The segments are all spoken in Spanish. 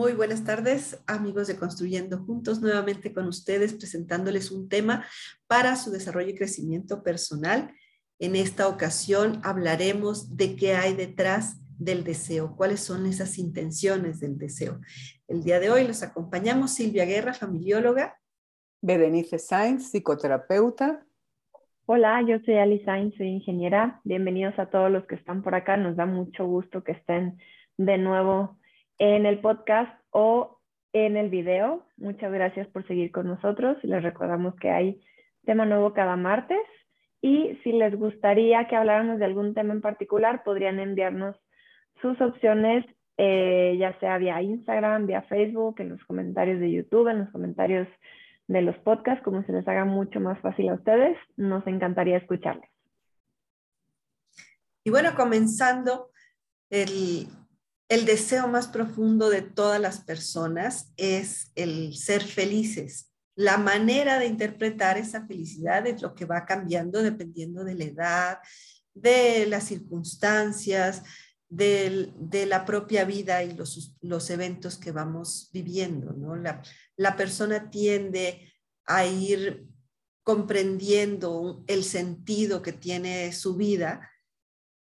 Muy buenas tardes, amigos de Construyendo Juntos, nuevamente con ustedes presentándoles un tema para su desarrollo y crecimiento personal. En esta ocasión hablaremos de qué hay detrás del deseo, cuáles son esas intenciones del deseo. El día de hoy los acompañamos Silvia Guerra, familióloga. Berenice Sainz, psicoterapeuta. Hola, yo soy Ali Sainz, soy ingeniera. Bienvenidos a todos los que están por acá. Nos da mucho gusto que estén de nuevo en el podcast o en el video. Muchas gracias por seguir con nosotros. Les recordamos que hay tema nuevo cada martes y si les gustaría que habláramos de algún tema en particular, podrían enviarnos sus opciones, eh, ya sea vía Instagram, vía Facebook, en los comentarios de YouTube, en los comentarios de los podcasts, como se les haga mucho más fácil a ustedes. Nos encantaría escucharles. Y bueno, comenzando el, el deseo más profundo de todas las personas es el ser felices. La manera de interpretar esa felicidad es lo que va cambiando dependiendo de la edad, de las circunstancias, de, la propia vida y los, eventos que vamos viviendo. ¿no? La persona tiende a ir comprendiendo el sentido que tiene su vida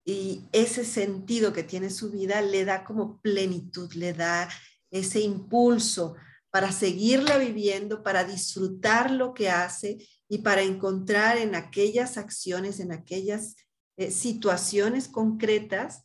y ese sentido que tiene su vida le da como plenitud, le da ese impulso para seguirla viviendo, para disfrutar lo que hace y para encontrar en aquellas acciones, en aquellas eh, situaciones concretas,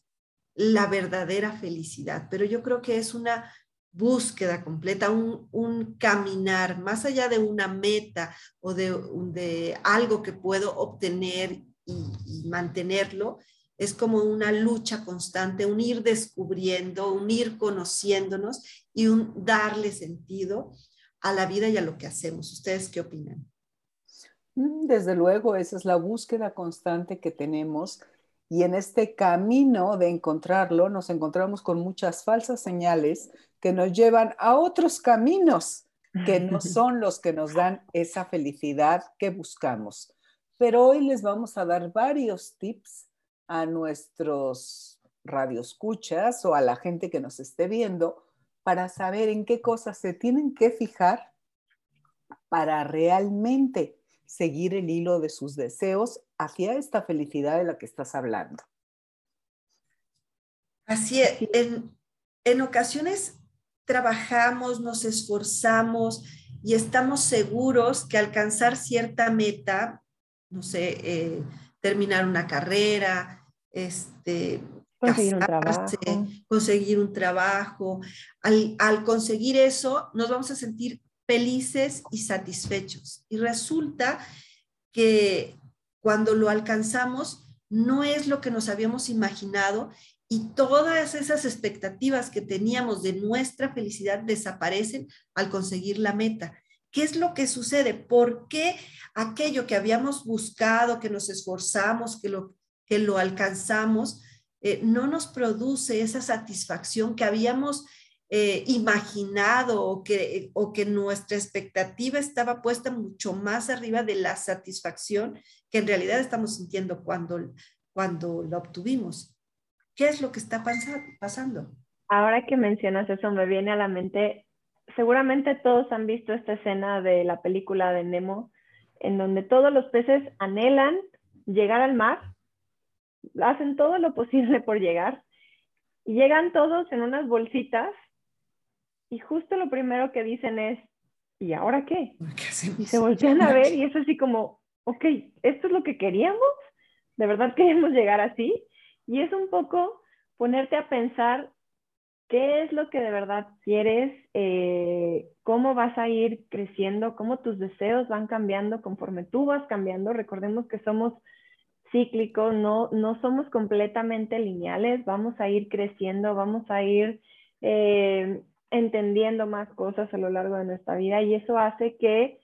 la verdadera felicidad. Pero yo creo que es una búsqueda completa, un, caminar más allá de una meta o de, de algo que puedo obtener y mantenerlo, es como una lucha constante, un ir descubriendo, un ir conociéndonos y un darle sentido a la vida y a lo que hacemos. ¿Ustedes qué opinan? Mm, desde luego, esa es la búsqueda constante que tenemos y en este camino de encontrarlo nos encontramos con muchas falsas señales que nos llevan a otros caminos que no son los que nos dan esa felicidad que buscamos. Pero hoy les vamos a dar varios tips a nuestros radioescuchas o a la gente que nos esté viendo para saber en qué cosas se tienen que fijar para realmente seguir el hilo de sus deseos hacia esta felicidad de la que estás hablando. Así es, en, en ocasiones trabajamos, nos esforzamos y estamos seguros que alcanzar cierta meta, no sé, eh, terminar una carrera, este, conseguir un trabajo. conseguir un trabajo. Al, al conseguir eso, nos vamos a sentir felices y satisfechos. Y resulta que cuando lo alcanzamos, no es lo que nos habíamos imaginado y todas esas expectativas que teníamos de nuestra felicidad desaparecen al conseguir la meta. ¿Qué es lo que sucede? ¿Por qué aquello que habíamos buscado, que nos esforzamos, que lo que lo alcanzamos, eh, no nos produce esa satisfacción que habíamos eh, imaginado o que, o que nuestra expectativa estaba puesta mucho más arriba de la satisfacción que en realidad estamos sintiendo cuando, cuando lo obtuvimos. ¿Qué es lo que está pasando? Ahora que mencionas eso, me viene a la mente, seguramente todos han visto esta escena de la película de Nemo, en donde todos los peces anhelan llegar al mar hacen todo lo posible por llegar. Y llegan todos en unas bolsitas y justo lo primero que dicen es, ¿y ahora qué? y se voltean a ver y es así como, ok, ¿esto es lo que queríamos? ¿De verdad queríamos llegar así? Y es un poco ponerte a pensar qué es lo que de verdad quieres, eh, cómo vas a ir creciendo, cómo tus deseos van cambiando conforme tú vas cambiando. Recordemos que somos cíclico, no, no somos completamente lineales, vamos a ir creciendo, vamos a ir eh, entendiendo más cosas a lo largo de nuestra vida y eso hace que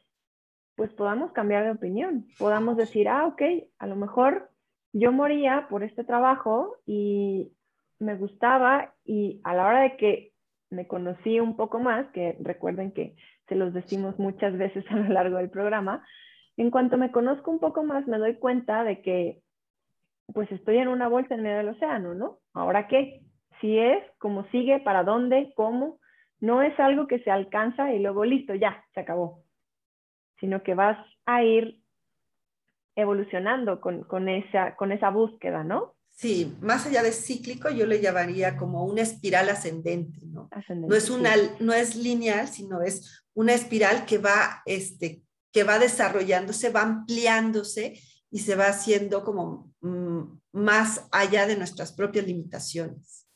pues podamos cambiar de opinión, podamos decir, ah, ok, a lo mejor yo moría por este trabajo y me gustaba y a la hora de que me conocí un poco más, que recuerden que se los decimos muchas veces a lo largo del programa, en cuanto me conozco un poco más, me doy cuenta de que pues estoy en una bolsa en medio del océano, ¿no? ¿Ahora qué? Si es, cómo sigue, para dónde, cómo, No es algo que se alcanza y luego listo, ya, se acabó, sino que vas a ir evolucionando con, esa, con esa búsqueda, ¿no? Sí, más allá de cíclico, yo le llamaría como una espiral ascendente, ¿no? no, es una, no es lineal, sino es una espiral que va, este, que va desarrollándose, va ampliándose y se va haciendo como mm, más allá de nuestras propias limitaciones.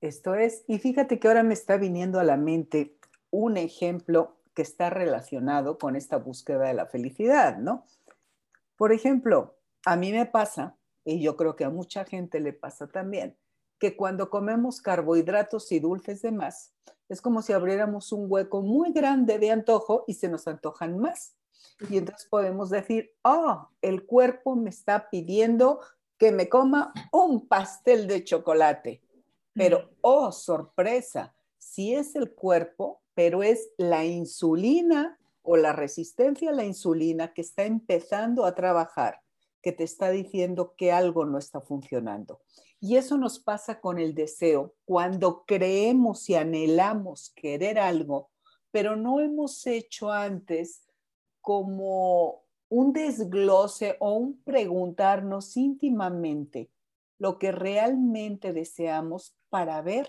Esto es, y fíjate que ahora me está viniendo a la mente un ejemplo que está relacionado con esta búsqueda de la felicidad, ¿no? Por ejemplo, a mí me pasa, y yo creo que a mucha gente le pasa también, que cuando comemos carbohidratos y dulces de más, es como si abriéramos un hueco muy grande de antojo y se nos antojan más. Y entonces podemos decir, oh, el cuerpo me está pidiendo que me coma un pastel de chocolate. Pero, oh, sorpresa, si es el cuerpo, pero es la insulina o la resistencia a la insulina que está empezando a trabajar, que te está diciendo que algo no está funcionando. Y eso nos pasa con el deseo. Cuando creemos y anhelamos querer algo, pero no hemos hecho antes como un desglose o un preguntarnos íntimamente lo que realmente deseamos para ver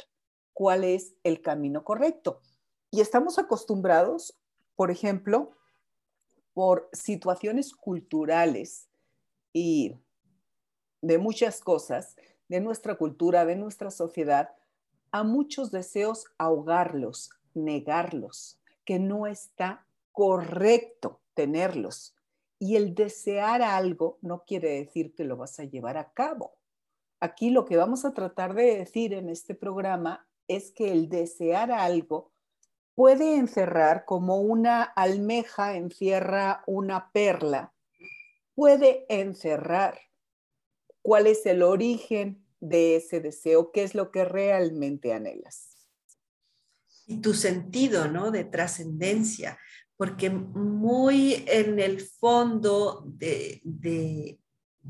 cuál es el camino correcto. Y estamos acostumbrados, por ejemplo, por situaciones culturales y de muchas cosas, de nuestra cultura, de nuestra sociedad, a muchos deseos ahogarlos, negarlos, que no está correcto tenerlos. Y el desear algo no quiere decir que lo vas a llevar a cabo. Aquí lo que vamos a tratar de decir en este programa es que el desear algo puede encerrar como una almeja encierra una perla, puede encerrar cuál es el origen de ese deseo, qué es lo que realmente anhelas. Y tu sentido, ¿no? De trascendencia, porque muy en el fondo de, de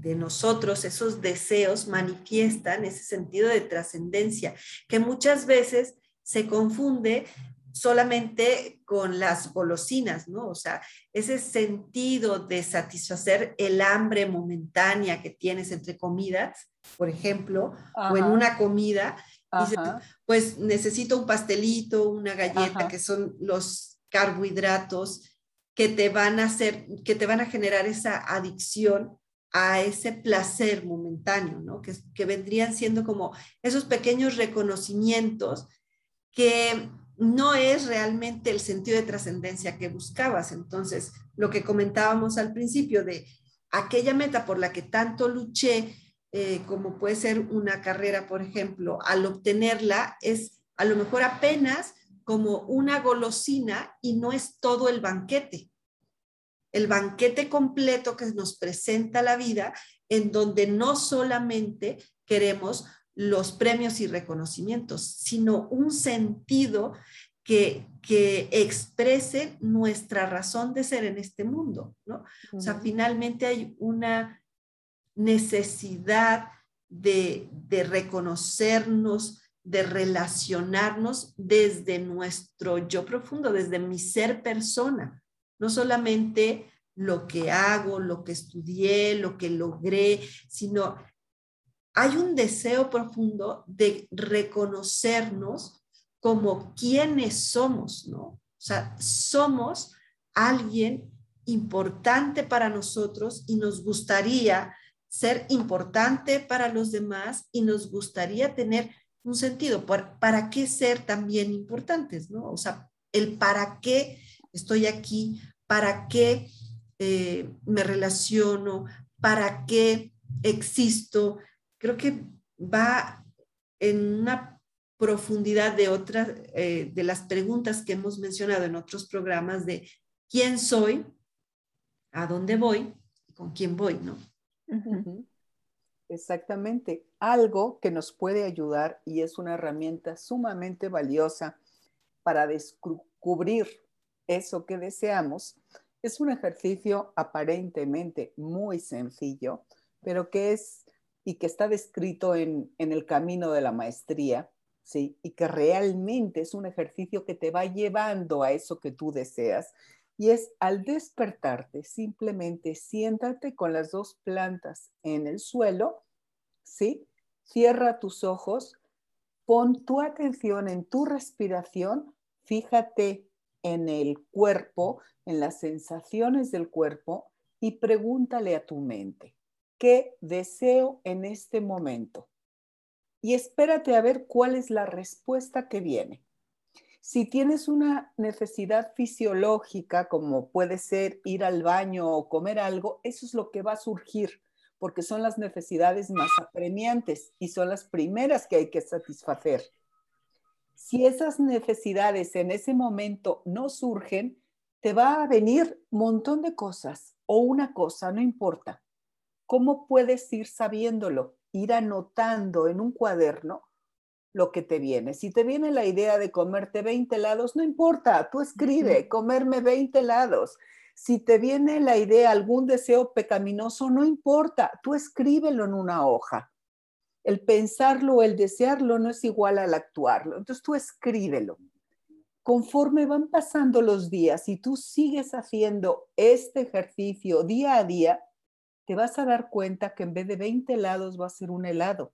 nosotros, esos deseos manifiestan ese sentido de trascendencia, que muchas veces se confunde solamente con las golosinas, ¿no? O sea, ese sentido de satisfacer el hambre momentánea que tienes entre comidas, por ejemplo, o en una comida, pues necesito un pastelito, una galleta, que son los carbohidratos que te van a hacer, que te van a generar esa adicción a ese placer momentáneo, ¿no? Que, que vendrían siendo como esos pequeños reconocimientos que no es realmente el sentido de trascendencia que buscabas. Entonces, lo que comentábamos al principio de aquella meta por la que tanto luché, eh, como puede ser una carrera, por ejemplo, al obtenerla es a lo mejor apenas como una golosina y no es todo el banquete el banquete completo que nos presenta la vida, en donde no solamente queremos los premios y reconocimientos, sino un sentido que, que exprese nuestra razón de ser en este mundo, ¿no? O sea, finalmente hay una necesidad de, de reconocernos, de relacionarnos desde nuestro yo profundo, desde mi ser persona, no solamente lo que hago, lo que estudié, lo que logré, sino hay un deseo profundo de reconocernos como quienes somos, ¿no? O sea, somos alguien importante para nosotros y nos gustaría ser importante para los demás y nos gustaría tener un sentido. ¿Para, para qué ser también importantes, no? O sea, el para qué estoy aquí, para qué eh, me relaciono, para qué existo. Creo que va en una profundidad de otras, eh, de las preguntas que hemos mencionado en otros programas de quién soy, a dónde voy y con quién voy, ¿no? Exactamente. Algo que nos puede ayudar y es una herramienta sumamente valiosa para descubrir eso que deseamos, es un ejercicio aparentemente muy sencillo, pero que es y que está descrito en, el camino de la maestría, ¿sí? Y que realmente es un ejercicio que te va llevando a eso que tú deseas. Y es al despertarte, simplemente siéntate con las dos plantas en el suelo, ¿sí? Cierra tus ojos, pon tu atención en tu respiración, fíjate en el cuerpo, en las sensaciones del cuerpo y pregúntale a tu mente, ¿qué deseo en este momento? Y espérate a ver cuál es la respuesta que viene. Si tienes una necesidad fisiológica, como puede ser ir al baño o comer algo, eso es lo que va a surgir, porque son las necesidades más apremiantes y son las primeras que hay que satisfacer. Si esas necesidades en ese momento no surgen, te va a venir un montón de cosas o una cosa, no importa. ¿Cómo puedes ir sabiéndolo? Ir anotando en un cuaderno lo que te viene. Si te viene la idea de comerte 20 helados, no importa, tú escribe, comerme 20 helados. Si te viene la idea, algún deseo pecaminoso, no importa, tú escríbelo en una hoja. El pensarlo o el desearlo no es igual al actuarlo. Entonces tú escríbelo. Conforme van pasando los días y tú sigues haciendo este ejercicio día a día, te vas a dar cuenta que en vez de 20 helados va a ser un helado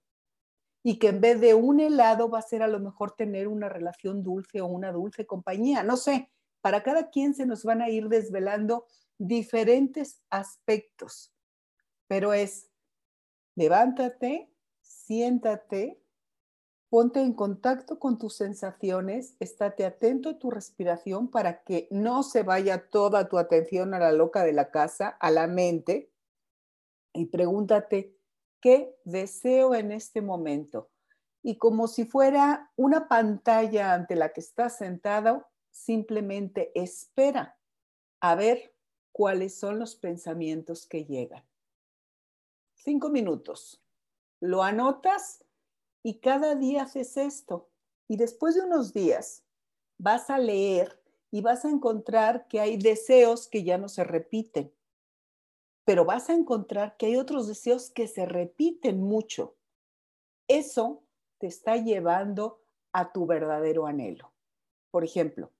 y que en vez de un helado va a ser a lo mejor tener una relación dulce o una dulce compañía. No sé, para cada quien se nos van a ir desvelando diferentes aspectos, pero es levántate, siéntate, ponte en contacto con tus sensaciones, estate atento a tu respiración para que no se vaya toda tu atención a la loca de la casa, a la mente, y pregúntate, ¿Qué deseo en este momento? Y como si fuera una pantalla ante la que estás sentado, simplemente espera a ver cuáles son los pensamientos que llegan. Cinco minutos. Lo anotas y cada día haces esto. Y después de unos días vas a leer y vas a encontrar que hay deseos que ya no se repiten pero vas a encontrar que hay otros deseos que se repiten mucho. Eso te está llevando a tu verdadero anhelo. Por ejemplo,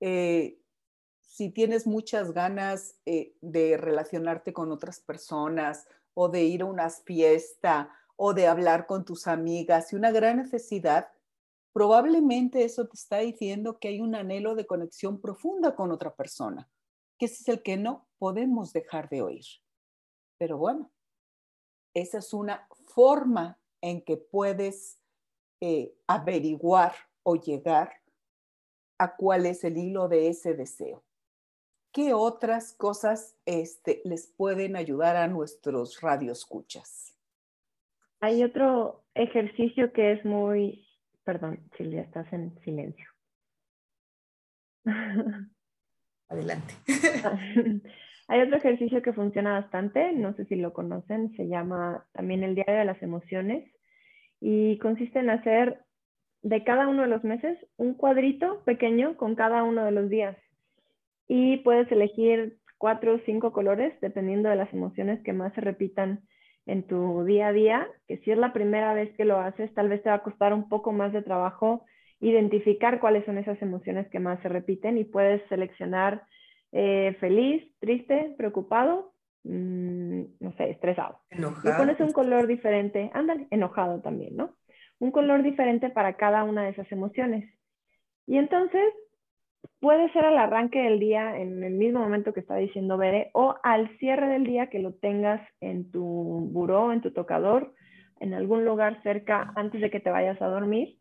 eh, si tienes muchas ganas eh, de relacionarte con otras personas o de ir a una fiesta o de hablar con tus amigas y una gran necesidad, probablemente eso te está diciendo que hay un anhelo de conexión profunda con otra persona que ese es el que no podemos dejar de oír. Pero bueno, esa es una forma en que puedes eh, averiguar o llegar a cuál es el hilo de ese deseo. ¿Qué otras cosas este, les pueden ayudar a nuestros radioescuchas? Hay otro ejercicio que es muy, perdón, Silvia, estás en silencio. Adelante. Hay otro ejercicio que funciona bastante, no sé si lo conocen, se llama también el diario de las emociones y consiste en hacer de cada uno de los meses un cuadrito pequeño con cada uno de los días. Y puedes elegir cuatro o cinco colores dependiendo de las emociones que más se repitan en tu día a día, que si es la primera vez que lo haces, tal vez te va a costar un poco más de trabajo identificar cuáles son esas emociones que más se repiten y puedes seleccionar eh, feliz, triste, preocupado, mm, no sé, estresado. Enojado. Y pones un color diferente, ándale, enojado también, ¿no? Un color diferente para cada una de esas emociones. Y entonces puede ser al arranque del día, en el mismo momento que está diciendo Bere, o al cierre del día que lo tengas en tu buró, en tu tocador, en algún lugar cerca antes de que te vayas a dormir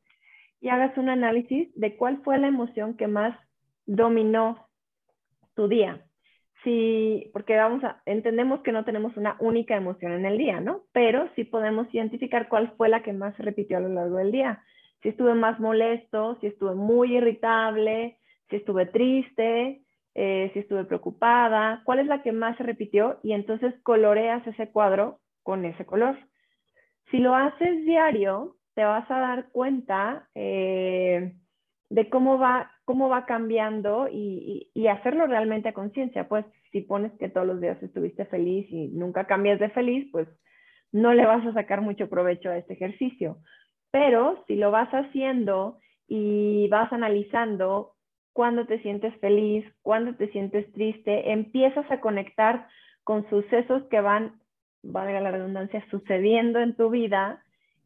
y hagas un análisis de cuál fue la emoción que más dominó tu día. Sí, porque vamos a, entendemos que no tenemos una única emoción en el día, ¿no? Pero sí podemos identificar cuál fue la que más se repitió a lo largo del día. Si estuve más molesto, si estuve muy irritable, si estuve triste, eh, si estuve preocupada, cuál es la que más se repitió y entonces coloreas ese cuadro con ese color. Si lo haces diario, te vas a dar cuenta eh, de cómo va, cómo va cambiando y, hacerlo realmente a conciencia. Pues si pones que todos los días estuviste feliz y nunca cambias de feliz, pues no le vas a sacar mucho provecho a este ejercicio. Pero si lo vas haciendo y vas analizando cuándo te sientes feliz, cuándo te sientes triste, empiezas a conectar con sucesos que van, valga la redundancia, sucediendo en tu vida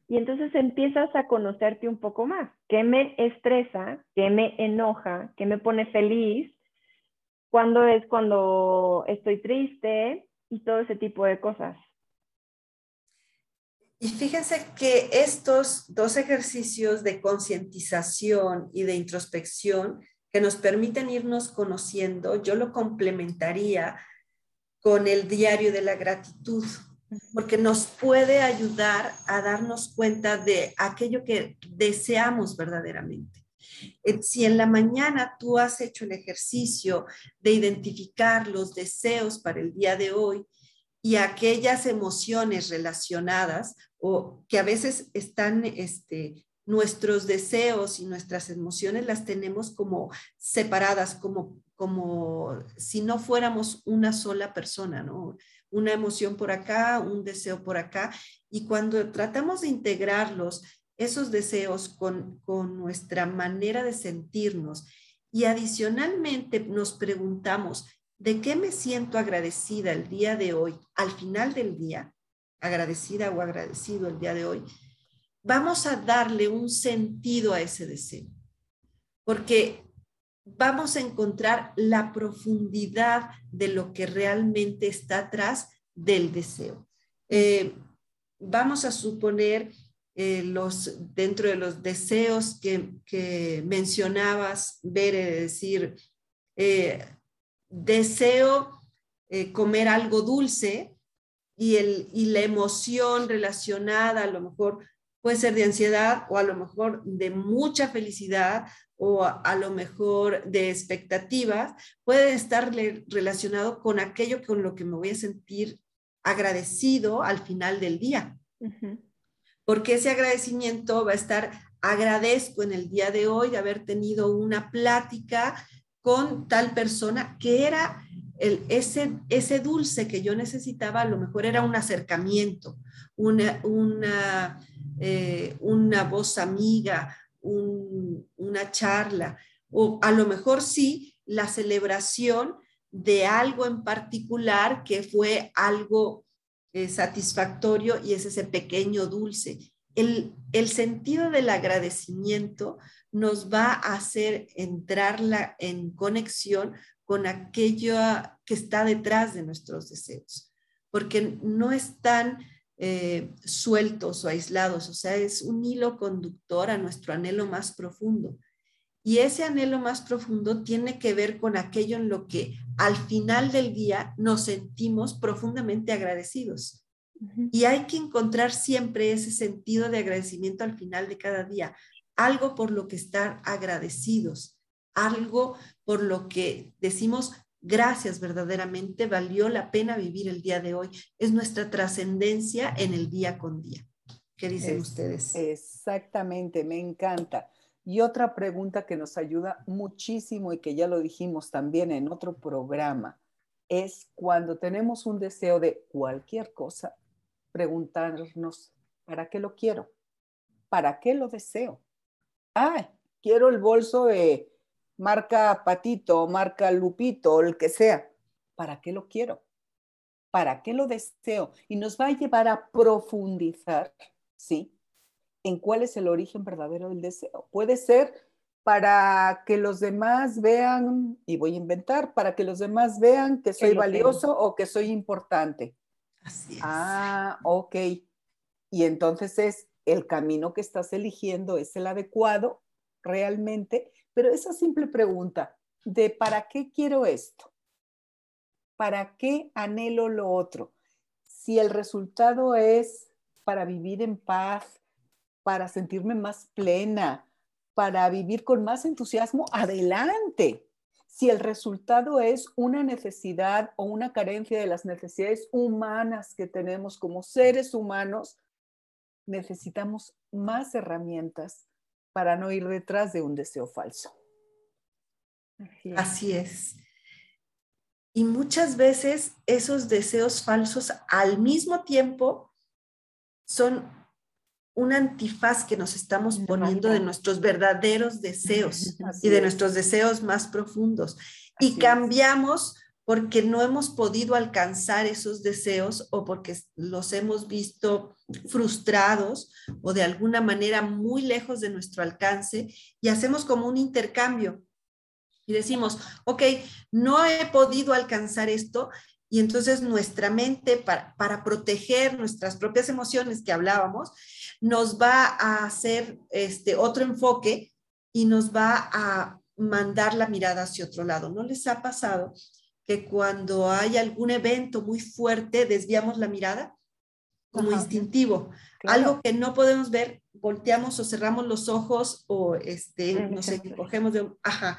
y entonces empiezas a conocerte un poco más. ¿Qué me estresa? ¿Qué me enoja? ¿Qué me pone feliz? ¿Cuándo es cuando estoy triste? Y todo ese tipo de cosas. Y fíjense que estos dos ejercicios de concientización y de introspección que nos permiten irnos conociendo, yo lo complementaría con el diario de la gratitud porque nos puede ayudar a darnos cuenta de aquello que deseamos verdaderamente. Eh, si en la mañana tú has hecho el ejercicio de identificar los deseos para el día de hoy y aquellas emociones relacionadas o que a veces están este, nuestros deseos y nuestras emociones las tenemos como separadas, como, como si no fuéramos una sola persona, ¿no? una emoción por acá, un deseo por acá. Y cuando tratamos de integrarlos, esos deseos con, con nuestra manera de sentirnos y adicionalmente nos preguntamos, ¿de qué me siento agradecida el día de hoy, al final del día? Agradecida o agradecido el día de hoy. Vamos a darle un sentido a ese deseo, porque vamos a encontrar la profundidad de lo que realmente está atrás del deseo. Eh, vamos a suponer eh, los, dentro de los deseos que, mencionabas, ver, decir, eh, deseo comer algo dulce y, el, y la emoción relacionada a lo mejor puede ser de ansiedad o a lo mejor de mucha felicidad o a, lo mejor de expectativas, puede estar relacionado con aquello con lo que me voy a sentir agradecido al final del día. Porque ese agradecimiento va a estar, agradezco en el día de hoy haber tenido una plática con tal persona que era el, ese, ese dulce que yo necesitaba, a lo mejor era un acercamiento, una, una, eh, una voz amiga, una charla, o a lo mejor sí la celebración de algo en particular que fue algo eh, satisfactorio y es ese pequeño dulce. El, el, sentido del agradecimiento nos va a hacer entrarla en conexión con aquello que está detrás de nuestros deseos, porque no están eh, sueltos o aislados, o sea, es un hilo conductor a nuestro anhelo más profundo. Y ese anhelo más profundo tiene que ver con aquello en lo que al final del día nos sentimos profundamente agradecidos. Y hay que encontrar siempre ese sentido de agradecimiento al final de cada día, algo por lo que estar agradecidos, algo por lo que decimos, gracias verdaderamente, valió la pena vivir el día de hoy. Es nuestra trascendencia en el día con día. ¿Qué dicen ustedes? Exactamente, me encanta. Y otra pregunta que nos ayuda muchísimo y que ya lo dijimos también en otro programa, es cuando tenemos un deseo de cualquier cosa, preguntarnos, ¿para qué lo quiero? ¿Para qué lo deseo? Ah, quiero el bolso de marca Patito, marca Lupito, el que sea. ¿Para qué lo quiero? ¿Para qué lo deseo? Y nos va a llevar a profundizar, ¿sí? En cuál es el origen verdadero del deseo. Puede ser para que los demás vean, y voy a inventar, para que los demás vean que soy valioso o que soy importante. Así es. Ah, ok. Y entonces es el camino que estás eligiendo, es el adecuado realmente pero esa simple pregunta de ¿para qué quiero esto? ¿Para qué anhelo lo otro? Si el resultado es para vivir en paz, para sentirme más plena, para vivir con más entusiasmo, adelante. Si el resultado es una necesidad o una carencia de las necesidades humanas que tenemos como seres humanos, necesitamos más herramientas para no ir detrás de un deseo falso. Así es. Y muchas veces esos deseos falsos al mismo tiempo son un antifaz que nos estamos poniendo de nuestros verdaderos deseos y de nuestros deseos más profundos. y cambiamos porque no hemos podido alcanzar esos deseos o porque los hemos visto frustrados o de alguna manera muy lejos de nuestro alcance y hacemos como un intercambio. Y decimos, ok, no he podido alcanzar esto, y entonces nuestra mente, para, para, proteger nuestras propias emociones que hablábamos, nos va a hacer este otro enfoque y nos va a mandar la mirada hacia otro lado. ¿No les ha pasado que cuando hay algún evento muy fuerte desviamos la mirada como instintivo? Algo que no podemos ver, volteamos o cerramos los ojos o este, no sé, cogemos de... Ajá.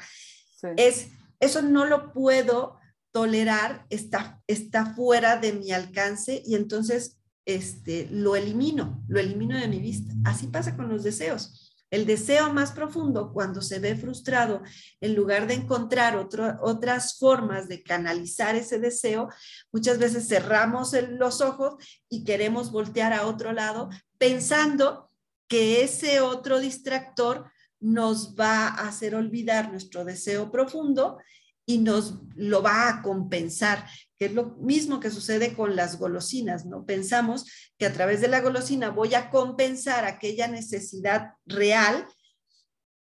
Es, eso no lo puedo tolerar está, está fuera de mi alcance y entonces este, lo elimino, lo elimino de mi vista. Así pasa con los deseos. El deseo más profundo, cuando se ve frustrado, en lugar de encontrar otras formas de canalizar ese deseo, muchas veces cerramos los ojos y queremos voltear a otro lado pensando que ese otro distractor nos va a hacer olvidar nuestro deseo profundo y nos lo va a compensar, que es lo mismo que sucede con las golosinas, ¿no? Pensamos que a través de la golosina voy a compensar aquella necesidad real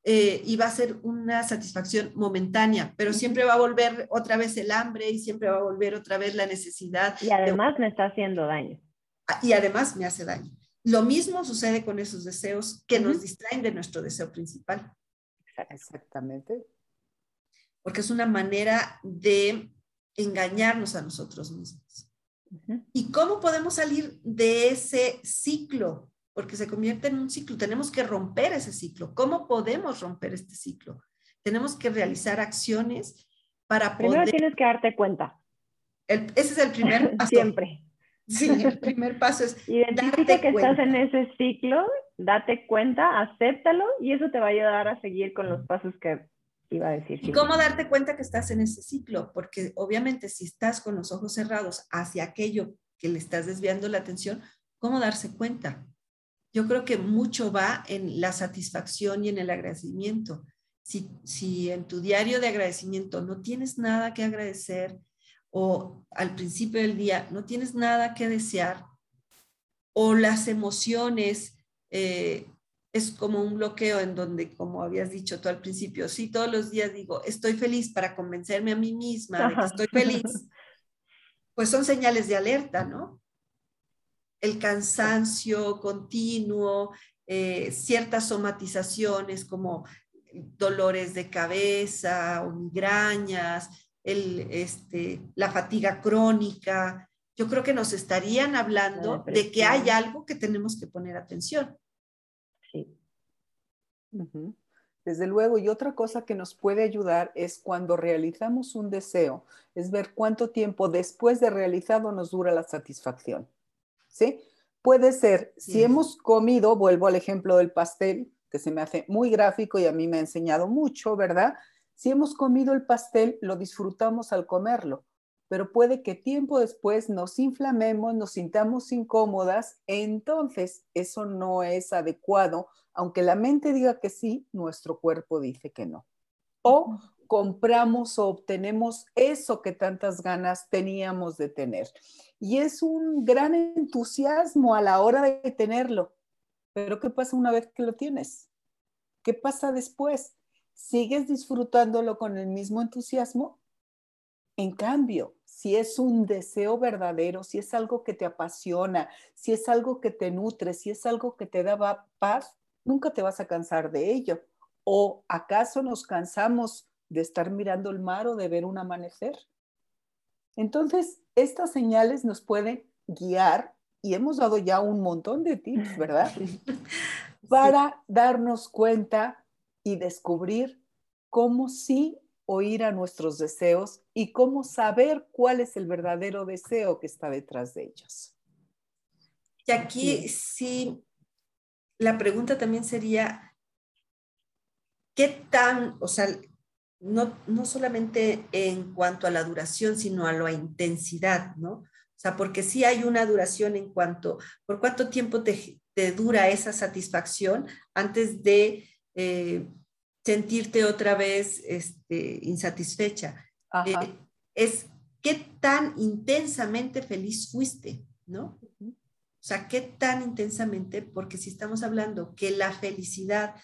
eh, y va a ser una satisfacción momentánea, pero siempre va a volver otra vez el hambre y siempre va a volver otra vez la necesidad. Y además me está haciendo daño. Ah, y además me hace daño. Lo mismo sucede con esos deseos que nos distraen de nuestro deseo principal. Exactamente porque es una manera de engañarnos a nosotros mismos. ¿Y cómo podemos salir de ese ciclo? Porque se convierte en un ciclo. Tenemos que romper ese ciclo. ¿Cómo podemos romper este ciclo? Tenemos que realizar acciones para poder... Primero tienes que darte cuenta. ese es el primer paso. Siempre. Sí, el primer paso es. Identifica que estás en ese ciclo, date cuenta, acéptalo y eso te va a ayudar a seguir con los pasos que iba a decir. ¿Y cómo darte cuenta que estás en ese ciclo? Porque obviamente si estás con los ojos cerrados hacia aquello que le estás desviando la atención, ¿cómo darse cuenta? Yo creo que mucho va en la satisfacción y en el agradecimiento. Si, si en tu diario de agradecimiento no tienes nada que agradecer o al principio del día no tienes nada que desear o las emociones eh, es como un bloqueo en donde, como habías dicho tú al principio, sí, todos los días digo, estoy feliz para convencerme a mí misma de que estoy feliz, pues son señales de alerta, ¿no? El cansancio continuo, eh, ciertas somatizaciones como dolores de cabeza o migrañas, el, este, la fatiga crónica, yo creo que nos estarían hablando de que hay algo que tenemos que poner atención. Desde luego, y otra cosa que nos puede ayudar es cuando realizamos un deseo, es ver cuánto tiempo después de realizado nos dura la satisfacción. ¿Sí? Puede ser, si hemos comido, vuelvo al ejemplo del pastel, que se me hace muy gráfico y a mí me ha enseñado mucho, ¿verdad? Si hemos comido el pastel, lo disfrutamos al comerlo pero puede que tiempo después nos inflamemos, nos sintamos incómodas, entonces eso no es adecuado, aunque la mente diga que sí, nuestro cuerpo dice que no. O compramos o obtenemos eso que tantas ganas teníamos de tener. Y es un gran entusiasmo a la hora de tenerlo. Pero ¿qué pasa una vez que lo tienes? ¿Qué pasa después? ¿Sigues disfrutándolo con el mismo entusiasmo? En cambio, si es un deseo verdadero, si es algo que te apasiona, si es algo que te nutre, si es algo que te da paz, nunca te vas a cansar de ello. ¿O acaso nos cansamos de estar mirando el mar o de ver un amanecer? Entonces, estas señales nos pueden guiar y hemos dado ya un montón de tips, ¿verdad? Para darnos cuenta y descubrir cómo sí oír a nuestros deseos y cómo saber cuál es el verdadero deseo que está detrás de ellos. Y aquí sí, la pregunta también sería, ¿qué tan, o sea, no, no solamente en cuanto a la duración, sino a la intensidad, ¿no? O sea, porque sí hay una duración en cuanto, por cuánto tiempo te, dura esa satisfacción antes de eh, sentirte otra vez este, insatisfecha. Eh, es qué tan intensamente feliz fuiste, ¿no? O sea, qué tan intensamente, porque si estamos hablando que la felicidad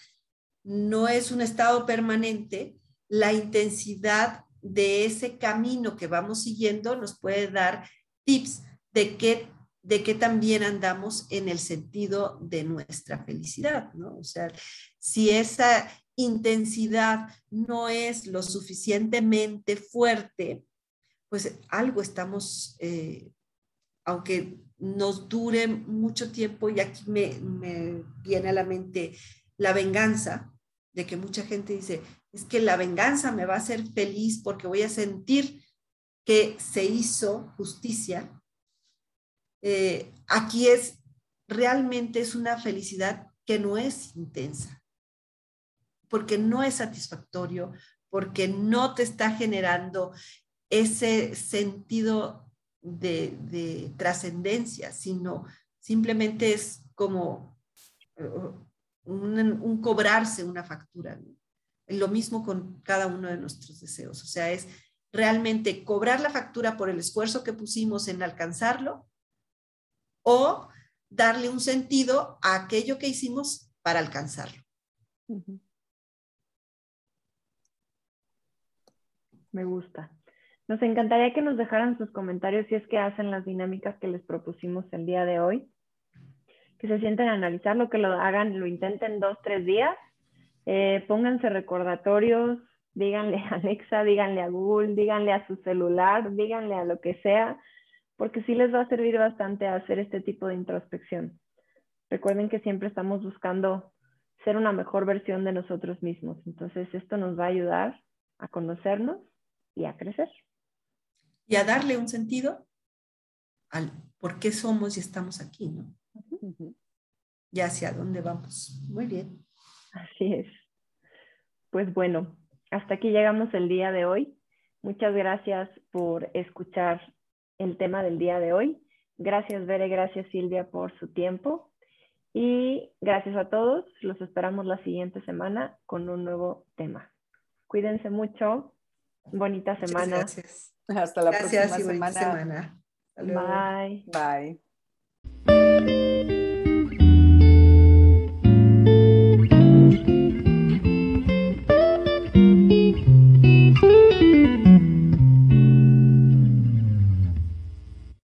no es un estado permanente, la intensidad de ese camino que vamos siguiendo nos puede dar tips de qué, de qué también andamos en el sentido de nuestra felicidad, ¿no? O sea, si esa intensidad no es lo suficientemente fuerte, pues algo estamos, eh, aunque nos dure mucho tiempo, y aquí me, me viene a la mente la venganza, de que mucha gente dice, es que la venganza me va a hacer feliz porque voy a sentir que se hizo justicia. Eh, aquí es, realmente es una felicidad que no es intensa, porque no es satisfactorio, porque no te está generando ese sentido de, de trascendencia, sino simplemente es como uh, un, cobrarse una factura. Lo mismo con cada uno de nuestros deseos. O sea, es realmente cobrar la factura por el esfuerzo que pusimos en alcanzarlo o darle un sentido a aquello que hicimos para alcanzarlo. Me gusta. Nos encantaría que nos dejaran sus comentarios si es que hacen las dinámicas que les propusimos el día de hoy que se sienten a analizarlo, que lo hagan, lo intenten dos, tres días, eh, pónganse recordatorios, díganle a Alexa, díganle a Google, díganle a su celular, díganle a lo que sea, porque sí les va a servir bastante hacer este tipo de introspección. Recuerden que siempre estamos buscando ser una mejor versión de nosotros mismos. Entonces, esto nos va a ayudar a conocernos y a crecer. Y a darle un sentido al por qué somos y estamos aquí, ¿no? y hacia dónde vamos. Muy bien. Así es. Pues bueno, hasta aquí llegamos el día de hoy. Muchas gracias por escuchar el tema del día de hoy. Gracias, Bere, gracias, Silvia, por su tiempo. Y gracias a todos. Los esperamos la siguiente semana con un nuevo tema. Cuídense mucho. Bonita semana. gracias. Hasta la próxima semana. semana. Bye. Bye.